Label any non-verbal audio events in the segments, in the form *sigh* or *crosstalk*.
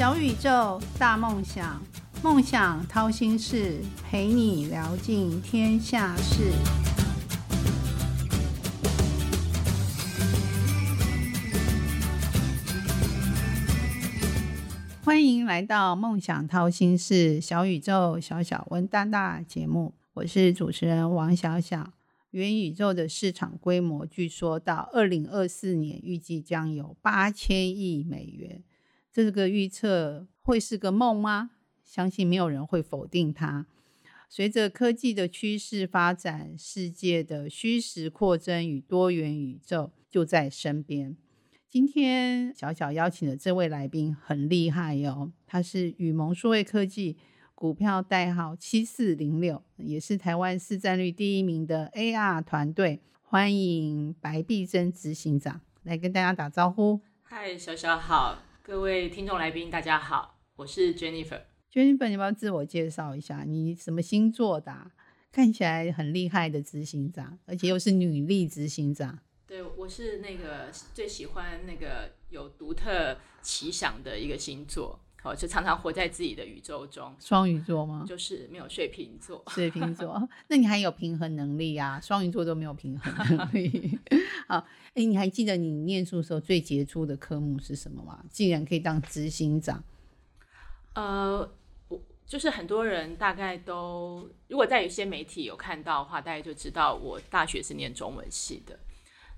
小宇宙，大梦想，梦想掏心事，陪你聊尽天下事。欢迎来到《梦想掏心事》小宇宙小小温大大节目，我是主持人王小小。元宇宙的市场规模，据说到二零二四年预计将有八千亿美元。这个预测会是个梦吗？相信没有人会否定它。随着科技的趋势发展，世界的虚实扩增与多元宇宙就在身边。今天小小邀请的这位来宾很厉害哟，他是宇盟数位科技股票代号七四零六，也是台湾市占率第一名的 AR 团队。欢迎白碧珍执行长来跟大家打招呼。嗨，小小好。各位听众来宾，大家好，我是 Jennifer。Jennifer，你要不要自我介绍一下？你什么星座的？看起来很厉害的执行长，而且又是女力执行长。对，我是那个最喜欢那个有独特奇想的一个星座。好，就常常活在自己的宇宙中。双鱼座吗？就是没有水瓶座。水瓶座，*laughs* 那你还有平衡能力啊？双鱼座都没有平衡能力。*laughs* 好，哎，你还记得你念书时候最杰出的科目是什么吗？竟然可以当执行长。呃，我就是很多人大概都，如果在有些媒体有看到的话，大家就知道我大学是念中文系的。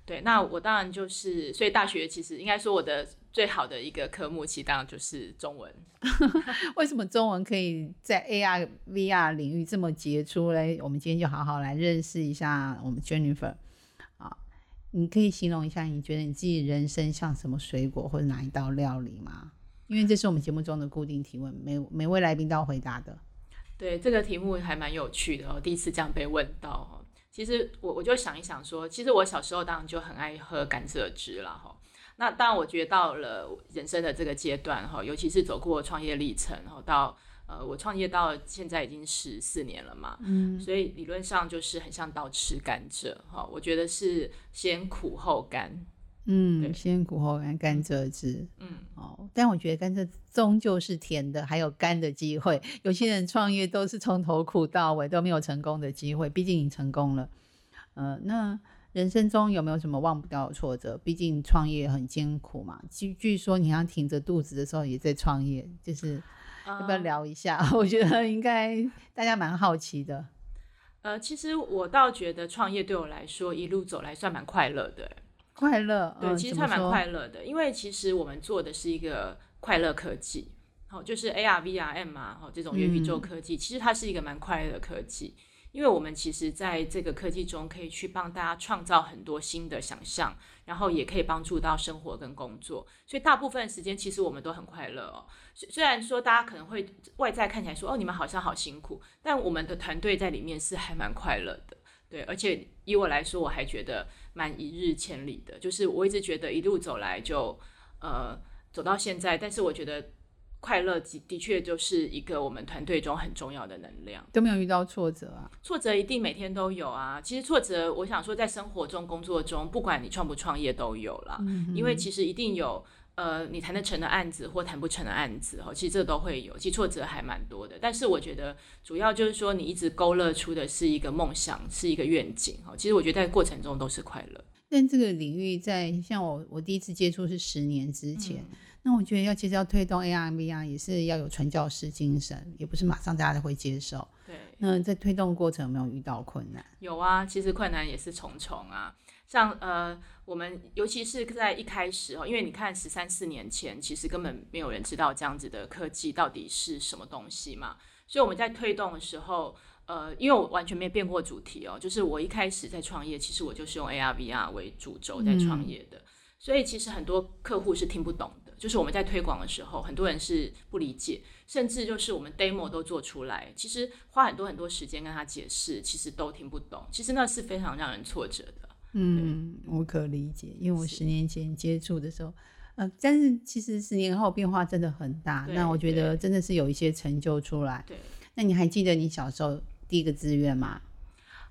对，那我当然就是，所以大学其实应该说我的。最好的一个科目，其实当然就是中文。*laughs* 为什么中文可以在 AR、VR 领域这么杰出嘞？我们今天就好好来认识一下我们 Jennifer 啊。你可以形容一下，你觉得你自己人生像什么水果或者哪一道料理吗？因为这是我们节目中的固定提问，每每位来宾都要回答的。对，这个题目还蛮有趣的哦，第一次这样被问到其实我我就想一想说，其实我小时候当然就很爱喝甘蔗汁了哈。那当然，我觉得到了人生的这个阶段哈，尤其是走过创业历程，然后到呃，我创业到现在已经十四年了嘛，嗯，所以理论上就是很像倒吃甘蔗哈，我觉得是先苦后甘，嗯，先苦后甘，甘蔗汁，嗯，哦，但我觉得甘蔗终究是甜的，还有甘的机会。*laughs* 有些人创业都是从头苦到尾，都没有成功的机会，毕竟你成功了，呃，那。人生中有没有什么忘不掉的挫折？毕竟创业很艰苦嘛。据据说你要挺着肚子的时候也在创业，就是要不要聊一下？*laughs* 我觉得应该大家蛮好奇的。呃，其实我倒觉得创业对我来说一路走来算蛮快乐的。快乐，对，其实算蛮快乐的，因为其实我们做的是一个快乐科技，好，就是 AR、VRM 啊，好，这种元宇宙科技，其实它是一个蛮快乐的科技。因为我们其实在这个科技中，可以去帮大家创造很多新的想象，然后也可以帮助到生活跟工作，所以大部分时间其实我们都很快乐哦。虽然说大家可能会外在看起来说哦，你们好像好辛苦，但我们的团队在里面是还蛮快乐的，对。而且以我来说，我还觉得蛮一日千里的，就是我一直觉得一路走来就呃走到现在，但是我觉得。快乐的的确就是一个我们团队中很重要的能量。都没有遇到挫折啊？挫折一定每天都有啊。其实挫折，我想说，在生活中、工作中，不管你创不创业都有了。嗯。因为其实一定有呃，你谈得成的案子或谈不成的案子哦，其实这都会有。其实挫折还蛮多的，但是我觉得主要就是说，你一直勾勒出的是一个梦想，是一个愿景哈。其实我觉得在过程中都是快乐。但这个领域在像我，我第一次接触是十年之前。那我觉得要其实要推动 AR、VR 也是要有传教士精神，也不是马上大家都会接受。对，那在推动过程有没有遇到困难？有啊，其实困难也是重重啊。像呃，我们尤其是在一开始哦，因为你看十三四年前，其实根本没有人知道这样子的科技到底是什么东西嘛。所以我们在推动的时候，呃，因为我完全没变过主题哦，就是我一开始在创业，其实我就是用 AR、VR 为主轴在创业的，所以其实很多客户是听不懂的。就是我们在推广的时候，很多人是不理解，甚至就是我们 demo 都做出来，其实花很多很多时间跟他解释，其实都听不懂。其实那是非常让人挫折的。嗯，我可理解，因为我十年前接触的时候，呃，但是其实十年后变化真的很大。那我觉得真的是有一些成就出来。对，那你还记得你小时候第一个志愿吗？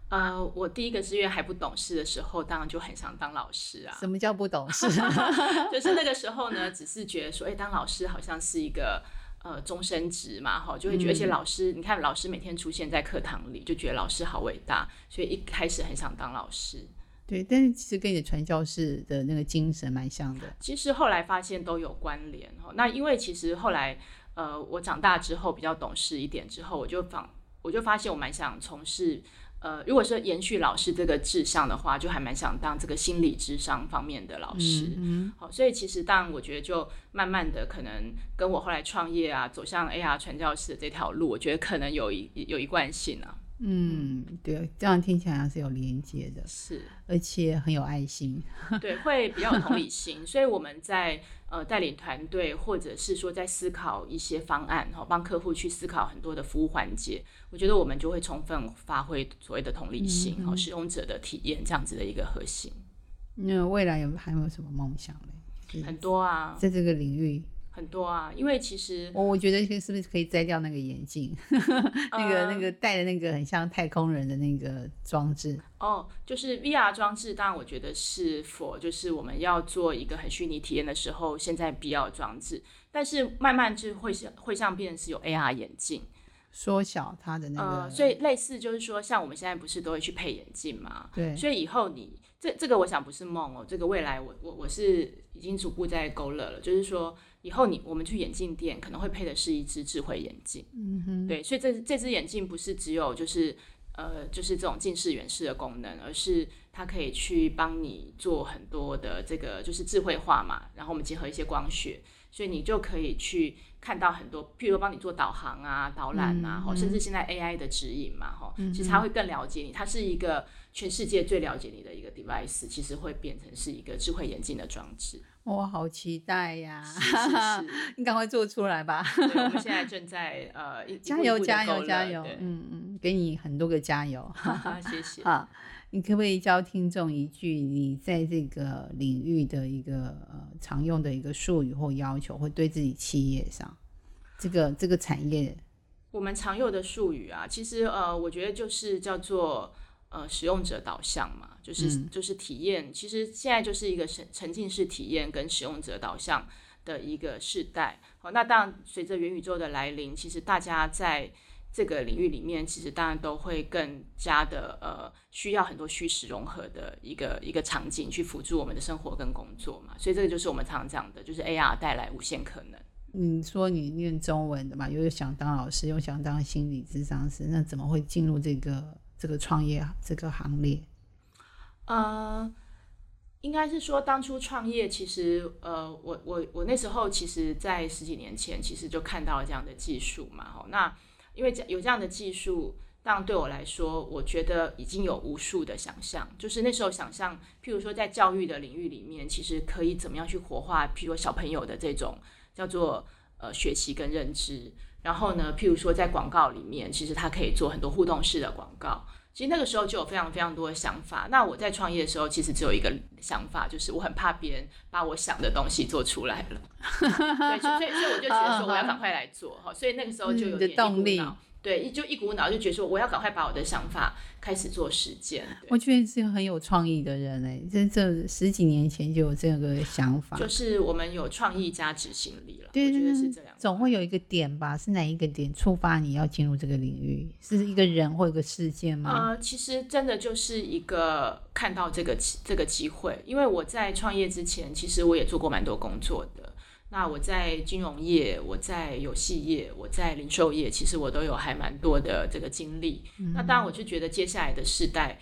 呃，我第一个志愿还不懂事的时候，当然就很想当老师啊。什么叫不懂事？*laughs* 就是那个时候呢，只是觉得说，哎，当老师好像是一个呃终身职嘛，哈，就会觉得，而且老师，你看老师每天出现在课堂里，就觉得老师好伟大，所以一开始很想当老师。对，但是其实跟你的传教士的那个精神蛮像的。其实后来发现都有关联哈。那因为其实后来呃，我长大之后比较懂事一点之后，我就仿我就发现我蛮想从事呃，如果说延续老师这个志向的话，就还蛮想当这个心理智商方面的老师。嗯，好，所以其实当然我觉得就慢慢的可能跟我后来创业啊，走向 AR 传教士的这条路，我觉得可能有一有一贯性啊。嗯，对，这样听起来是有连接的，是，而且很有爱心，*laughs* 对，会比较有同理心，所以我们在呃带领团队，或者是说在思考一些方案，哈，帮客户去思考很多的服务环节，我觉得我们就会充分发挥所谓的同理心，和使用者的体验这样子的一个核心。那未来有还有没有什么梦想呢？很多啊，在这个领域。很多啊，因为其实我我觉得是不是可以摘掉那个眼镜，*laughs* 那个那个戴的那个很像太空人的那个装置哦，就是 VR 装置。当然，我觉得是否就是我们要做一个很虚拟体验的时候，现在必要装置。但是慢慢就会像会像变成是有 AR 眼镜，缩小它的那个。所以类似就是说，像我们现在不是都会去配眼镜嘛？对。所以以后你这这个，我想不是梦哦，这个未来我我我是已经逐步在勾勒了，就是说。以后你我们去眼镜店可能会配的是一只智慧眼镜，嗯哼，对，所以这这只眼镜不是只有就是呃就是这种近视远视的功能，而是它可以去帮你做很多的这个就是智慧化嘛，然后我们结合一些光学，所以你就可以去看到很多，譬如说帮你做导航啊、导览啊，甚至现在 AI 的指引嘛，哈，其实它会更了解你，它是一个全世界最了解你的一个 device，其实会变成是一个智慧眼镜的装置。我好期待呀！*laughs* 你赶快做出来吧！我们现在 *laughs* 正在呃，加油加油加油！嗯嗯，给你很多个加油！谢 *laughs* 谢。啊，你可不可以教听众一句你在这个领域的一个呃常用的一个术语或要求，会对自己企业上这个这个产业，我们常用的术语啊，其实呃，我觉得就是叫做。呃，使用者导向嘛，就是就是体验。其实现在就是一个沉沉浸式体验跟使用者导向的一个时代。好，那当然随着元宇宙的来临，其实大家在这个领域里面，其实当然都会更加的呃，需要很多虚实融合的一个一个场景去辅助我们的生活跟工作嘛。所以这个就是我们常常讲的，就是 AR 带来无限可能。你说你念中文的嘛，又想当老师，又想当心理咨商师，那怎么会进入这个？这个创业这个行列，呃，应该是说当初创业，其实呃，我我我那时候其实，在十几年前，其实就看到了这样的技术嘛。那因为这有这样的技术，当然对我来说，我觉得已经有无数的想象。就是那时候想象，譬如说在教育的领域里面，其实可以怎么样去活化，譬如说小朋友的这种叫做呃学习跟认知。然后呢，譬如说在广告里面，其实它可以做很多互动式的广告。其实那个时候就有非常非常多的想法。那我在创业的时候，其实只有一个想法，就是我很怕别人把我想的东西做出来了。*laughs* 对，所以所以我就觉得说我要赶快来做哈。所以那个时候就有点动力。对，一就一股脑就觉得说我要赶快把我的想法开始做实践。我觉得是个很有创意的人哎，这这十几年前就有这个想法，就是我们有创意加执行力了。对，我觉得是这样。总会有一个点吧？是哪一个点触发你要进入这个领域？是一个人或一个事件吗？啊，其实真的就是一个看到这个这个机会，因为我在创业之前，其实我也做过蛮多工作的。那我在金融业，我在游戏业，我在零售业，其实我都有还蛮多的这个经历。那当然，我就觉得接下来的世代，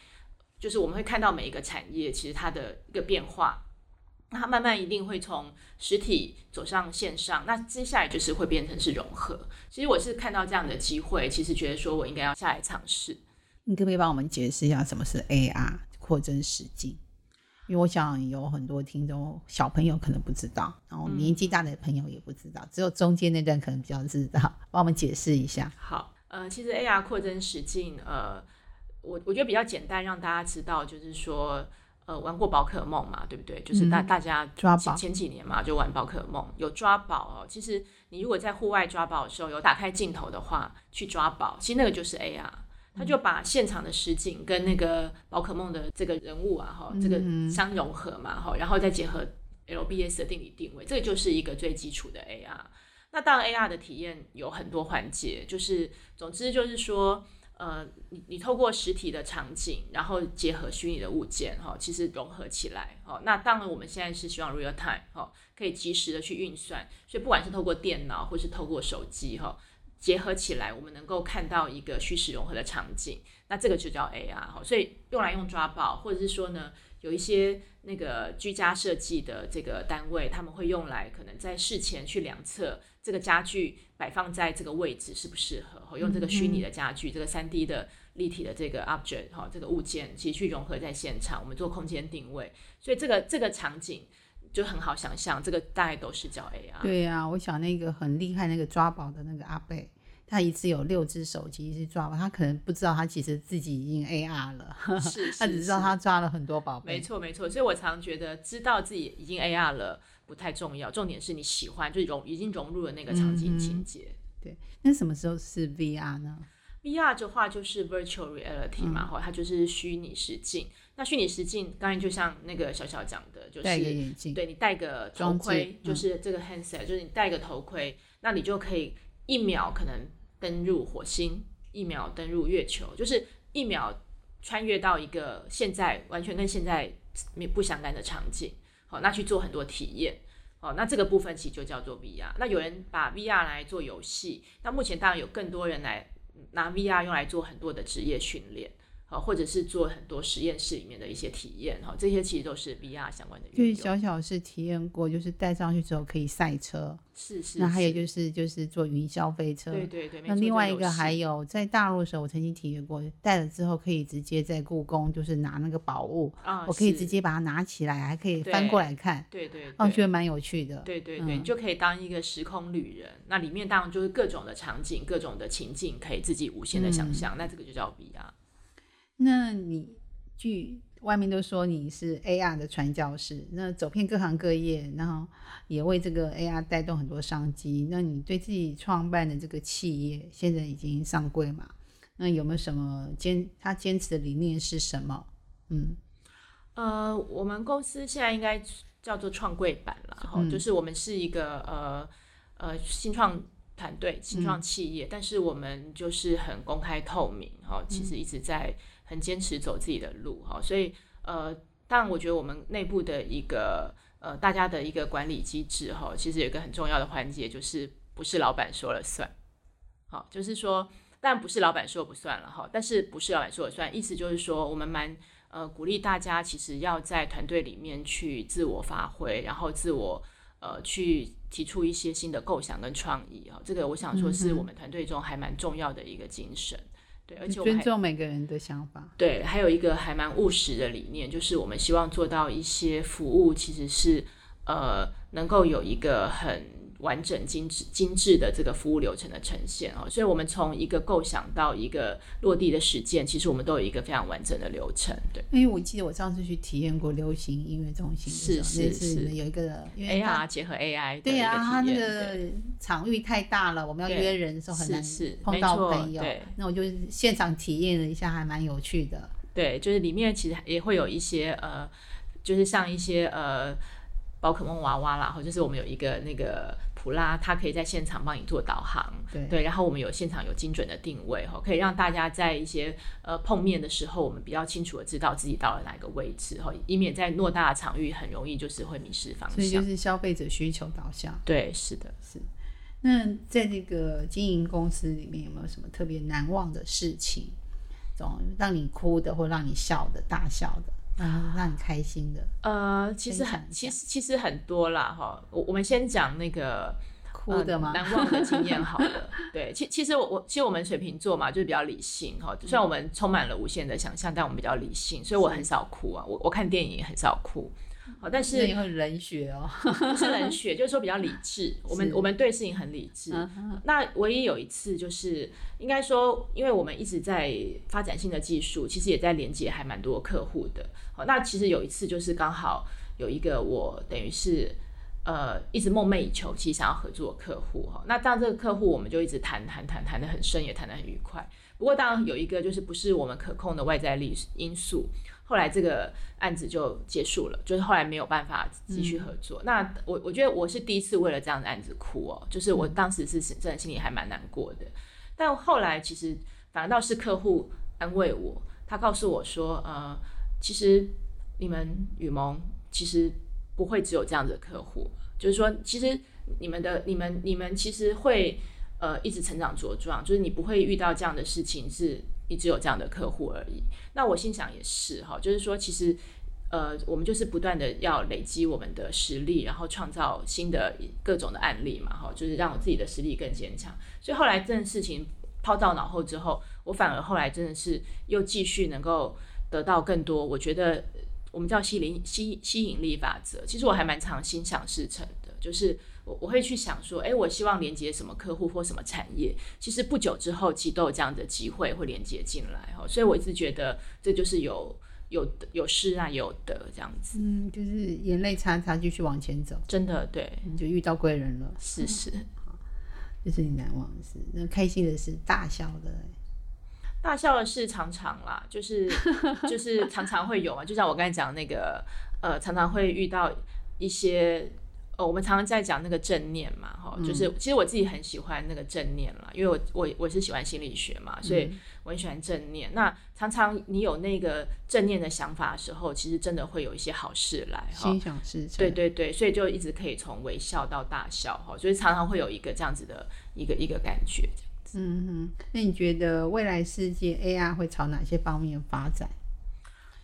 就是我们会看到每一个产业其实它的一个变化，那它慢慢一定会从实体走上线上。那接下来就是会变成是融合。其实我是看到这样的机会，其实觉得说我应该要下来尝试。你可不可以帮我们解释一下什么是 AR 扩增实境？因为我想有很多听众小朋友可能不知道，然后年纪大的朋友也不知道，只有中间那段可能比较知道，帮我们解释一下。好，呃，其实 AR 扩增实境，呃，我我觉得比较简单，让大家知道，就是说，呃，玩过宝可梦嘛，对不对？就是大大家抓宝前几年嘛，就玩宝可梦，有抓宝哦。其实你如果在户外抓宝的时候，有打开镜头的话，去抓宝，其实那个就是 AR。他就把现场的实景跟那个宝可梦的这个人物啊，哈，这个相融合嘛，哈，然后再结合 LBS 的定理定位，这个就是一个最基础的 AR。那当然，AR 的体验有很多环节，就是总之就是说，呃，你你透过实体的场景，然后结合虚拟的物件，哈，其实融合起来，哈。那当然，我们现在是希望 real time，哈，可以及时的去运算，所以不管是透过电脑或是透过手机，哈。结合起来，我们能够看到一个虚实融合的场景，那这个就叫 AR 哈。所以用来用抓宝，或者是说呢，有一些那个居家设计的这个单位，他们会用来可能在事前去量测这个家具摆放在这个位置适不适合，用这个虚拟的家具，这个三 D 的立体的这个 object 哈，这个物件其实去融合在现场，我们做空间定位，所以这个这个场景。就很好想象，这个大概都是叫 AR。对呀，我想那个很厉害那个抓宝的那个阿贝，他一次有六只手机去抓宝，他可能不知道他其实自己已经 AR 了，*laughs* 是，他只知道他抓了很多宝贝。没错没错，所以我常觉得知道自己已经 AR 了不太重要，重点是你喜欢，就融已经融入了那个场景情节。对，那什么时候是 VR 呢？VR 的话就是 Virtual Reality 嘛，哈，它就是虚拟实境。那虚拟实境，刚才就像那个小小讲的，就是对你戴个头盔，就是这个 handset，就是你戴个头盔，那你就可以一秒可能登入火星，一秒登入月球，就是一秒穿越到一个现在完全跟现在没不相干的场景，好，那去做很多体验，哦，那这个部分其实就叫做 VR。那有人把 VR 来做游戏，那目前当然有更多人来拿 VR 用来做很多的职业训练。啊，或者是做很多实验室里面的一些体验，哈，这些其实都是 VR 相关的。就是小小是体验过，就是戴上去之后可以赛车，是是。那还有就是就是坐云霄飞车，对对对。那另外一个还有在大陆的时候，我曾经体验过，戴了之后可以直接在故宫就是拿那个宝物，啊，我可以直接把它拿起来，还可以翻过来看，对对。我觉得蛮有趣的，对对对，你就可以当一个时空旅人，那里面当然就是各种的场景、各种的情境，可以自己无限的想象，那这个就叫 VR。那你据外面都说你是 AR 的传教士，那走遍各行各业，然后也为这个 AR 带动很多商机。那你对自己创办的这个企业现在已经上柜嘛？那有没有什么坚他坚持的理念是什么？嗯，呃，我们公司现在应该叫做创柜版了，哈，就是我们是一个呃呃新创。团队新创企业，但是我们就是很公开透明哈，其实一直在很坚持走自己的路哈，所以呃，当然我觉得我们内部的一个呃大家的一个管理机制哈，其实有一个很重要的环节就是不是老板说了算，好，就是说，但不是老板说不算了哈，但是不是老板说了算，意思就是说我们蛮呃鼓励大家其实要在团队里面去自我发挥，然后自我。呃，去提出一些新的构想跟创意哈，这个我想说是我们团队中还蛮重要的一个精神。对，而且尊重每个人的想法。对，还有一个还蛮务实的理念，就是我们希望做到一些服务，其实是呃，能够有一个很。完整精致精致的这个服务流程的呈现哦，所以我们从一个构想到一个落地的实践，其实我们都有一个非常完整的流程。对，因为我记得我上次去体验过流行音乐中心，是是是，有一个 AR 结合 AI，对啊，它那个场域太大了，我们要约人的时候很难碰到朋友。那我就现场体验了一下，还蛮有趣的。对，就是里面其实也会有一些呃，就是像一些呃宝可梦娃娃啦，或者是我们有一个那个。普拉，它可以在现场帮你做导航，对，然后我们有现场有精准的定位，哈，可以让大家在一些呃碰面的时候，我们比较清楚的知道自己到了哪个位置，哈，以免在偌大的场域很容易就是会迷失方向。所以就是消费者需求导向。对，是的，是。那在这个经营公司里面，有没有什么特别难忘的事情？这种让你哭的，或让你笑的、大笑的？啊，让你开心的。呃，其实很，其实其实很多啦，哈。我我们先讲那个哭的吗？难忘的经验好了。对，其其实我我其实我们水瓶座嘛，就是比较理性哈。虽然我们充满了无限的想象，但我们比较理性，所以我很少哭啊。我我看电影很少哭。好，但是也很冷血哦，不是冷血，就是说比较理智。*laughs* 我们我们对事情很理智。那唯一有一次，就是应该说，因为我们一直在发展新的技术，其实也在连接还蛮多客户的。好，那其实有一次就是刚好有一个我等于是呃一直梦寐以求，其实想要合作的客户哈。那当这个客户，我们就一直谈谈谈谈的很深，也谈得很愉快。不过当然有一个就是不是我们可控的外在力因素，后来这个案子就结束了，就是后来没有办法继续合作。那我我觉得我是第一次为了这样的案子哭哦，就是我当时是真的心里还蛮难过的。但后来其实反倒是客户安慰我，他告诉我说，呃，其实你们雨萌其实不会只有这样的客户，就是说其实你们的你们你们其实会。呃，一直成长茁壮，就是你不会遇到这样的事情，是你只有这样的客户而已。那我心想也是哈，就是说其实呃，我们就是不断的要累积我们的实力，然后创造新的各种的案例嘛，哈，就是让我自己的实力更坚强。所以后来这件事情抛到脑后之后，我反而后来真的是又继续能够得到更多。我觉得我们叫吸引吸吸引力法则，其实我还蛮常心想事成的，就是。我我会去想说，哎，我希望连接什么客户或什么产业？其实不久之后，其实都有这样的机会会连接进来哈。所以我一直觉得这就是有有有失啊，有得这样子。嗯，就是眼泪擦擦，继续往前走。真的，对，你就遇到贵人了。是是，这是你难忘的事。那开心的是大笑的，大笑的事常常啦，就是就是常常会有嘛。就像我刚才讲那个，呃，常常会遇到一些。我们常常在讲那个正念嘛，哈，就是其实我自己很喜欢那个正念了，因为我我我是喜欢心理学嘛，所以我很喜欢正念。那常常你有那个正念的想法的时候，其实真的会有一些好事来，心想事成。对对对，所以就一直可以从微笑到大笑，哈，所以常常会有一个这样子的一个一个感觉。嗯哼，那你觉得未来世界 AR 会朝哪些方面发展？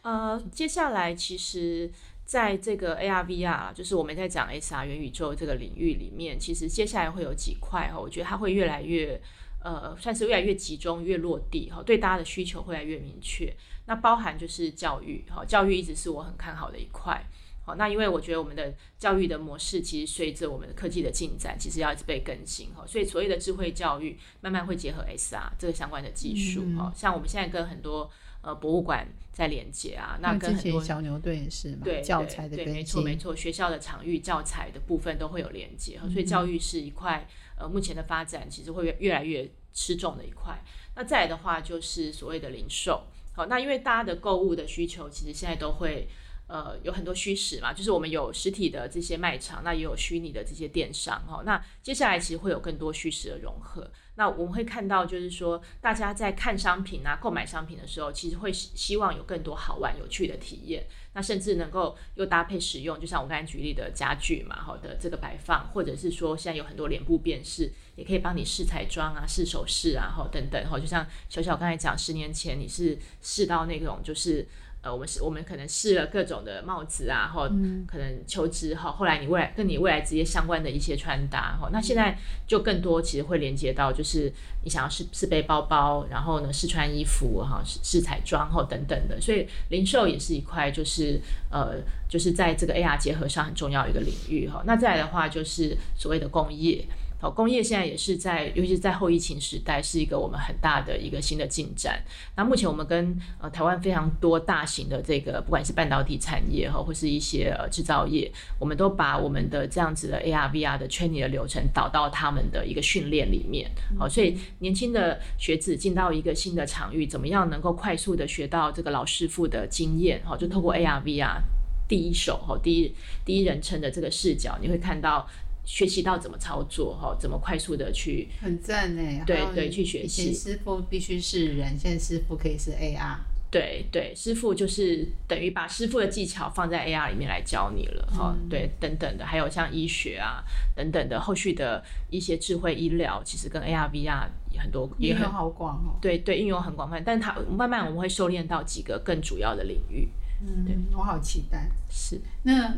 呃，接下来其实。在这个 AR VR，就是我们在讲 SR 元宇宙这个领域里面，其实接下来会有几块哈，我觉得它会越来越呃，算是越来越集中、越落地哈，对大家的需求会越来越明确。那包含就是教育哈，教育一直是我很看好的一块。好，那因为我觉得我们的教育的模式其实随着我们的科技的进展，其实要一直被更新哈，所以所谓的智慧教育慢慢会结合 SR 这个相关的技术哈，像我们现在跟很多。呃，博物馆在连接啊，那跟很多小牛队也是嘛，对教材的对，没错没错，学校的场域教材的部分都会有连接，所以教育是一块呃目前的发展其实会越越来越吃重的一块。那再来的话就是所谓的零售，好，那因为大家的购物的需求其实现在都会呃有很多虚实嘛，就是我们有实体的这些卖场，那也有虚拟的这些电商哈，那接下来其实会有更多虚实的融合。那我们会看到，就是说，大家在看商品啊、购买商品的时候，其实会希望有更多好玩、有趣的体验。那甚至能够又搭配使用，就像我刚才举例的家具嘛，好的这个摆放，或者是说现在有很多脸部辨识，也可以帮你试彩妆啊、试首饰啊，好等等，哈，就像小小刚才讲，十年前你是试到那种就是。呃，我们是，我们可能试了各种的帽子啊，或可能求职哈，后来你未来跟你未来职业相关的一些穿搭哈，那现在就更多其实会连接到，就是你想要试试背包包，然后呢试穿衣服哈，试试彩妆哈等等的，所以零售也是一块，就是呃，就是在这个 AR 结合上很重要一个领域哈。那再来的话就是所谓的工业。好，工业现在也是在，尤其是在后疫情时代，是一个我们很大的一个新的进展。那目前我们跟呃台湾非常多大型的这个，不管是半导体产业哈，或是一些呃制造业，我们都把我们的这样子的 AR VR 的 training 的流程导到他们的一个训练里面。好，所以年轻的学子进到一个新的场域，怎么样能够快速的学到这个老师傅的经验？好，就透过 AR VR 第一手哈，第一第一人称的这个视角，你会看到。学习到怎么操作哈，怎么快速的去很赞呢？对对，去学习。师傅必须是人，现在师傅可以是 AR。对对，师傅就是等于把师傅的技巧放在 AR 里面来教你了哈。对，等等的，还有像医学啊等等的后续的一些智慧医疗，其实跟 AR VR 很多也很好广哦。对对，应用很广泛，但是它慢慢我们会收敛到几个更主要的领域。嗯，我好期待。是那。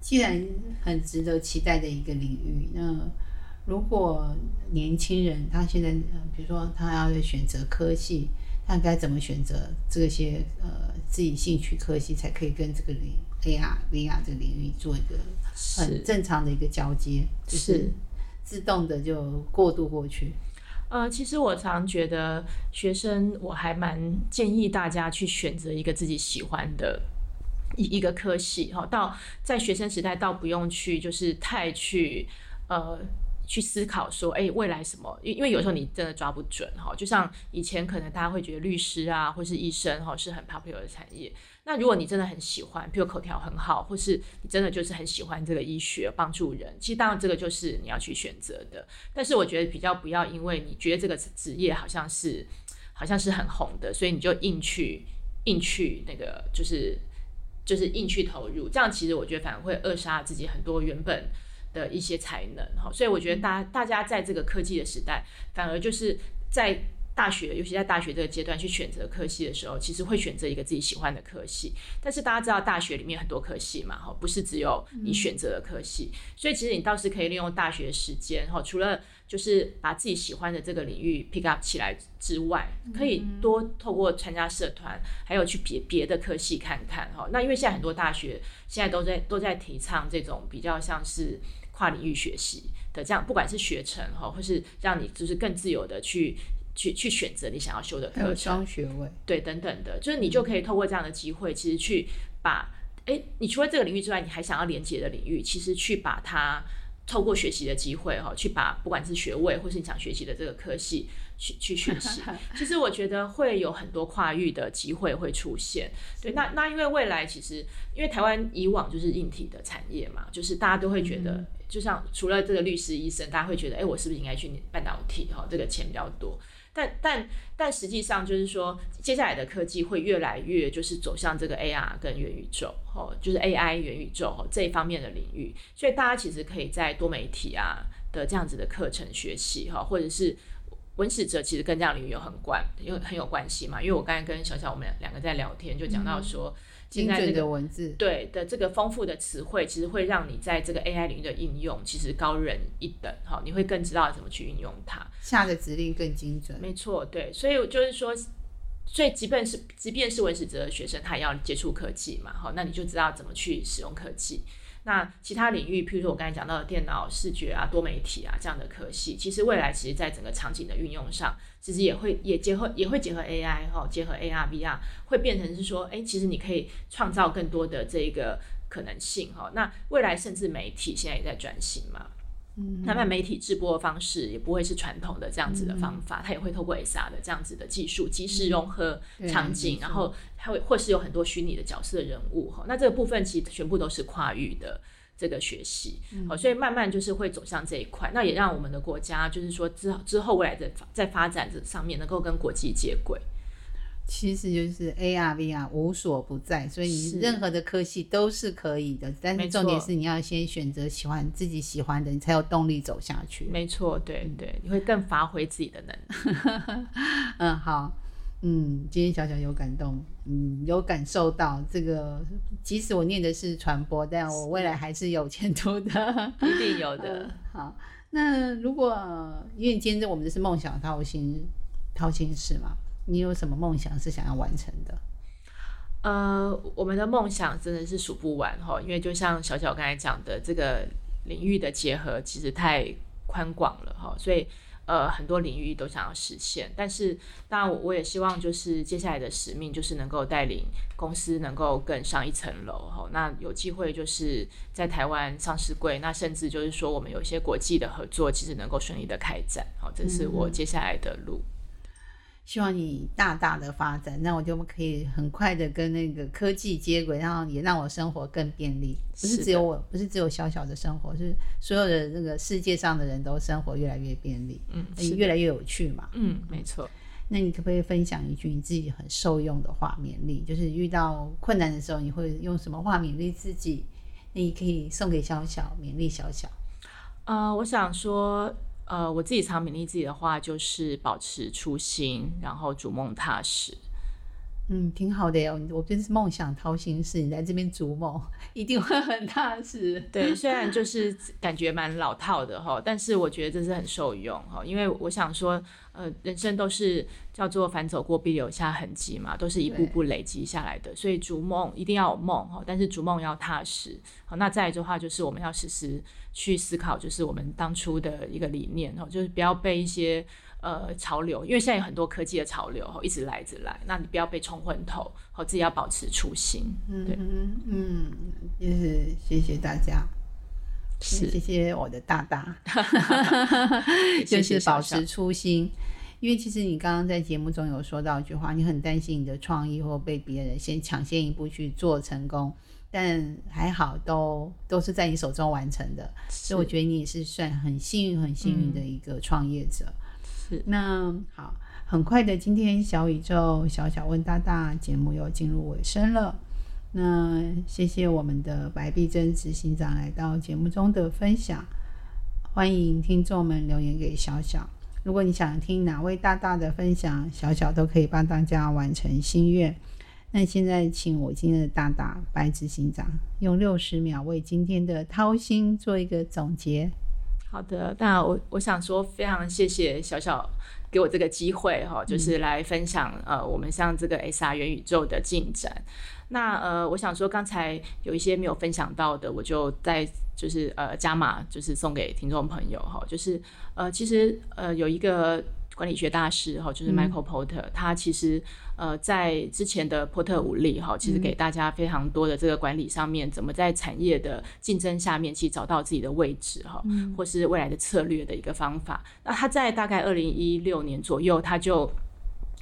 既然很值得期待的一个领域，那如果年轻人他现在，比如说他要选择科系，他该怎么选择这些呃自己兴趣科系，才可以跟这个领 AR、VR 这个领域做一个很正常的一个交接，就是自动的就过渡过去。呃，其实我常觉得学生，我还蛮建议大家去选择一个自己喜欢的。一一个科系哈，到在学生时代倒不用去，就是太去呃去思考说，哎，未来什么？因因为有时候你真的抓不准哈。就像以前可能大家会觉得律师啊，或是医生哈是很 popular 的产业。那如果你真的很喜欢，比如口条很好，或是你真的就是很喜欢这个医学帮助人，其实当然这个就是你要去选择的。但是我觉得比较不要因为你觉得这个职业好像是好像是很红的，所以你就硬去硬去那个就是就是硬去投入，这样其实我觉得反而会扼杀自己很多原本。的一些才能哈，所以我觉得大大家在这个科技的时代，反而就是在大学，尤其在大学这个阶段去选择科系的时候，其实会选择一个自己喜欢的科系。但是大家知道大学里面很多科系嘛，哈，不是只有你选择的科系，所以其实你倒是可以利用大学时间哈，除了就是把自己喜欢的这个领域 pick up 起来之外，可以多透过参加社团，还有去别别的科系看看哈。那因为现在很多大学现在都在都在提倡这种比较像是。跨领域学习的这样，不管是学程哈，或是让你就是更自由的去去去选择你想要修的课程，双学位对等等的，就是你就可以透过这样的机会，其实去把哎，你除了这个领域之外，你还想要连接的领域，其实去把它透过学习的机会哈，去把不管是学位或是你想学习的这个科系。去去学习，*laughs* 其实我觉得会有很多跨域的机会会出现。对，那那因为未来其实，因为台湾以往就是硬体的产业嘛，就是大家都会觉得，就像除了这个律师、医生，大家会觉得，哎，我是不是应该去半导体？哈，这个钱比较多。但但但实际上就是说，接下来的科技会越来越就是走向这个 AR 跟元宇宙，哦，就是 AI 元宇宙这一方面的领域。所以大家其实可以在多媒体啊的这样子的课程学习，哈，或者是。文史哲其实跟这样领域有很关，有很有关系嘛。因为我刚才跟小小我们两个在聊天，就讲到说，精准的文字，对的这个丰富的词汇，其实会让你在这个 AI 领域的应用，其实高人一等哈。你会更知道怎么去运用它，下的指令更精准。没错，对，所以就是说，所以即便是即便是文史哲的学生，他也要接触科技嘛。好，那你就知道怎么去使用科技。那其他领域，譬如说我刚才讲到的电脑视觉啊、多媒体啊这样的科系，其实未来其实在整个场景的运用上，其实也会也结合也会结合 AI 哈，结合 AR、VR，会变成是说，哎，其实你可以创造更多的这个可能性哈。那未来甚至媒体现在也在转型嘛。那么媒体直播的方式也不会是传统的这样子的方法，它也会透过 SR 的这样子的技术，即时融合场景，然后还会或是有很多虚拟的角色人物哈。那这个部分其实全部都是跨域的这个学习，好，所以慢慢就是会走向这一块。那也让我们的国家就是说之之后未来的在发展这上面能够跟国际接轨。其实就是 A R V R 无所不在，所以你任何的科系都是可以的。但是重点是你要先选择喜欢自己喜欢的，你才有动力走下去。没错，对对，你会更发挥自己的能力。*laughs* 嗯，好，嗯，今天小小有感动，嗯，有感受到这个。即使我念的是传播，但我未来还是有前途的，一定有 *laughs* 的。好，那如果因为今天我们的是梦想掏心掏心事嘛。你有什么梦想是想要完成的？呃，我们的梦想真的是数不完哈，因为就像小小刚才讲的，这个领域的结合其实太宽广了哈，所以呃很多领域都想要实现。但是当然，我我也希望就是接下来的使命就是能够带领公司能够更上一层楼哈。那有机会就是在台湾上市柜，那甚至就是说我们有一些国际的合作，其实能够顺利的开展。好，这是我接下来的路。希望你大大的发展，那我就可以很快的跟那个科技接轨，然后也让我生活更便利。不是只有我，不是只有小小的生活，是所有的那个世界上的人都生活越来越便利，嗯，越来越有趣嘛。嗯，没错。那你可不可以分享一句你自己很受用的话勉励？就是遇到困难的时候，你会用什么话勉励自己？你可以送给小小勉励小小。呃，我想说。呃，我自己藏勉励自己的话就是保持初心，然后逐梦踏实。嗯，挺好的哟。我真是梦想掏心事，你在这边逐梦，一定会很踏实。对，虽然就是感觉蛮老套的哈，但是我觉得这是很受用哈，因为我想说。呃，人生都是叫做反走过必留下痕迹嘛，都是一步步累积下来的。所以逐梦一定要有梦哈，但是逐梦要踏实。好，那再来的话就是我们要时时去思考，就是我们当初的一个理念哈，就是不要被一些呃潮流，因为现在有很多科技的潮流，一直来，一直来，那你不要被冲昏头，好，自己要保持初心。嗯嗯嗯，就是谢谢大家。是谢谢我的大大，*laughs* 谢就是保持初心。因为其实你刚刚在节目中有说到一句话，你很担心你的创意或被别人先抢先一步去做成功，但还好都都是在你手中完成的，所以我觉得你也是算很幸运、很幸运的一个创业者。那好，很快的，今天小宇宙小小问大大节目又进入尾声了。那谢谢我们的白碧珍执行长来到节目中的分享，欢迎听众们留言给小小。如果你想听哪位大大的分享，小小都可以帮大家完成心愿。那现在请我今天的大大白执行长用六十秒为今天的掏心做一个总结。好的，那我我想说，非常谢谢小小给我这个机会哈，就是来分享呃，我们像这个 SR 元宇宙的进展。那呃，我想说，刚才有一些没有分享到的，我就在就是呃加码，就是送给听众朋友哈，就是呃，其实呃有一个管理学大师哈，就是 Michael Porter，、他其实呃在之前的波特五力哈，其实给大家非常多的这个管理上面，怎么在产业的竞争下面，其实找到自己的位置哈，或是未来的策略的一个方法。那他在大概二零一六年左右，他就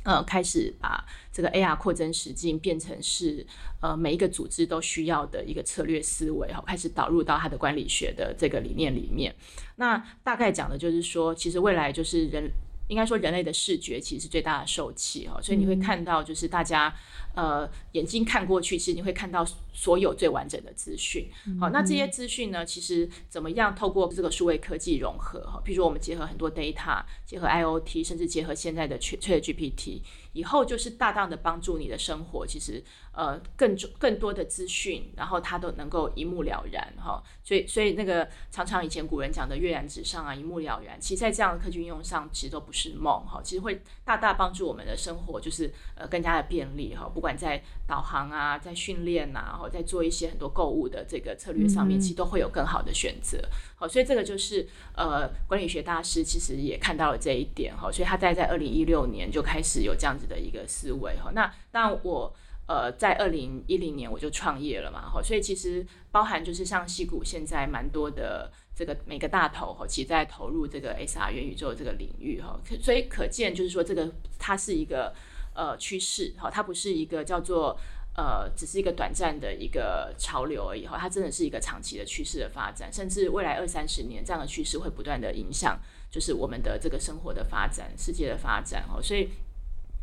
呃，开始把这个 AR 扩增实境变成是呃每一个组织都需要的一个策略思维哈，开始导入到它的管理学的这个理念里面。那大概讲的就是说，其实未来就是人应该说人类的视觉其实是最大的受气哈，所以你会看到就是大家呃眼睛看过去，其实你会看到所有最完整的资讯。好，那这些资讯呢，其实怎么样透过这个数位科技融合哈，比如说我们结合很多 data，结合 IOT，甚至结合现在的 Chat GPT，以后就是大大的帮助你的生活，其实呃更更多的资讯，然后它都能够一目了然哈。所以所以那个常常以前古人讲的跃然纸上啊，一目了然，其实在这样的科技应用上，其实都不是梦哈，其实会大大帮助我们的生活，就是呃更加的便利哈。不管在导航啊，在训练呐，然后在做一些很多购物的这个策略上面，其实都会有更好的选择。好，所以这个就是呃管理学大师其实也看到了这一点哈，所以他在在二零一六年就开始有这样子的一个思维哈。那当然我呃在二零一零年我就创业了嘛哈，所以其实包含就是像戏谷现在蛮多的这个每个大头哈，其实在投入这个 SR 元宇宙这个领域哈，所以可见就是说这个它是一个呃趋势哈，它不是一个叫做。呃，只是一个短暂的一个潮流而已哈，它真的是一个长期的趋势的发展，甚至未来二三十年这样的趋势会不断的影响，就是我们的这个生活的发展、世界的发展哈。所以，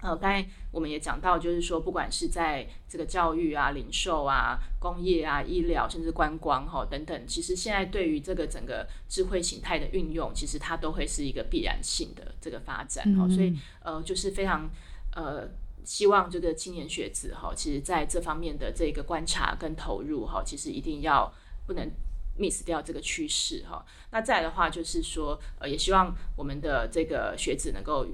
呃，刚才我们也讲到，就是说，不管是在这个教育啊、零售啊、工业啊、医疗，甚至观光哈等等，其实现在对于这个整个智慧形态的运用，其实它都会是一个必然性的这个发展哈。所以，呃，就是非常呃。希望这个青年学子哈，其实在这方面的这个观察跟投入哈，其实一定要不能 miss 掉这个趋势哈。那再来的话，就是说呃，也希望我们的这个学子能够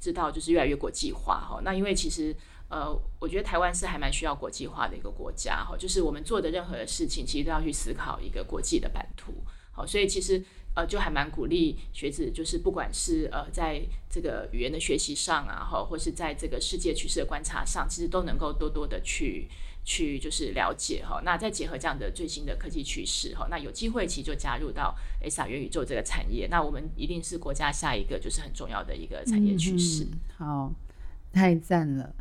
知道，就是越来越国际化哈。那因为其实呃，我觉得台湾是还蛮需要国际化的一个国家哈，就是我们做的任何的事情，其实都要去思考一个国际的版图。好，所以其实。呃，就还蛮鼓励学子，就是不管是呃，在这个语言的学习上啊，哈，或是在这个世界趋势的观察上，其实都能够多多的去去就是了解哈。那再结合这样的最新的科技趋势哈，那有机会其实就加入到 SR 元宇宙这个产业，那我们一定是国家下一个就是很重要的一个产业趋势。好，太赞了！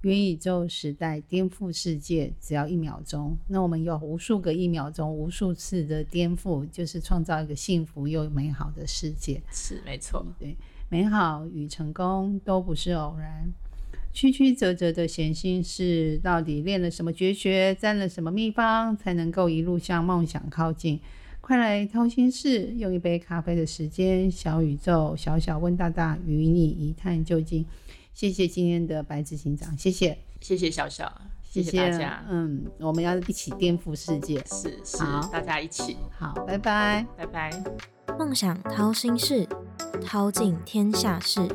元宇宙时代颠覆世界，只要一秒钟。那我们有无数个一秒钟，无数次的颠覆，就是创造一个幸福又美好的世界。是没错，对，美好与成功都不是偶然。曲曲折折的闲心事，到底练了什么绝学，沾了什么秘方，才能够一路向梦想靠近？快来掏心事，用一杯咖啡的时间，小宇宙，小小问大大，与你一探究竟。谢谢今天的白执行长，谢谢，谢谢小小，谢谢大家。嗯，我们要一起颠覆世界，是是，大家一起。好，拜拜，拜拜。梦想掏心事，掏尽天下事。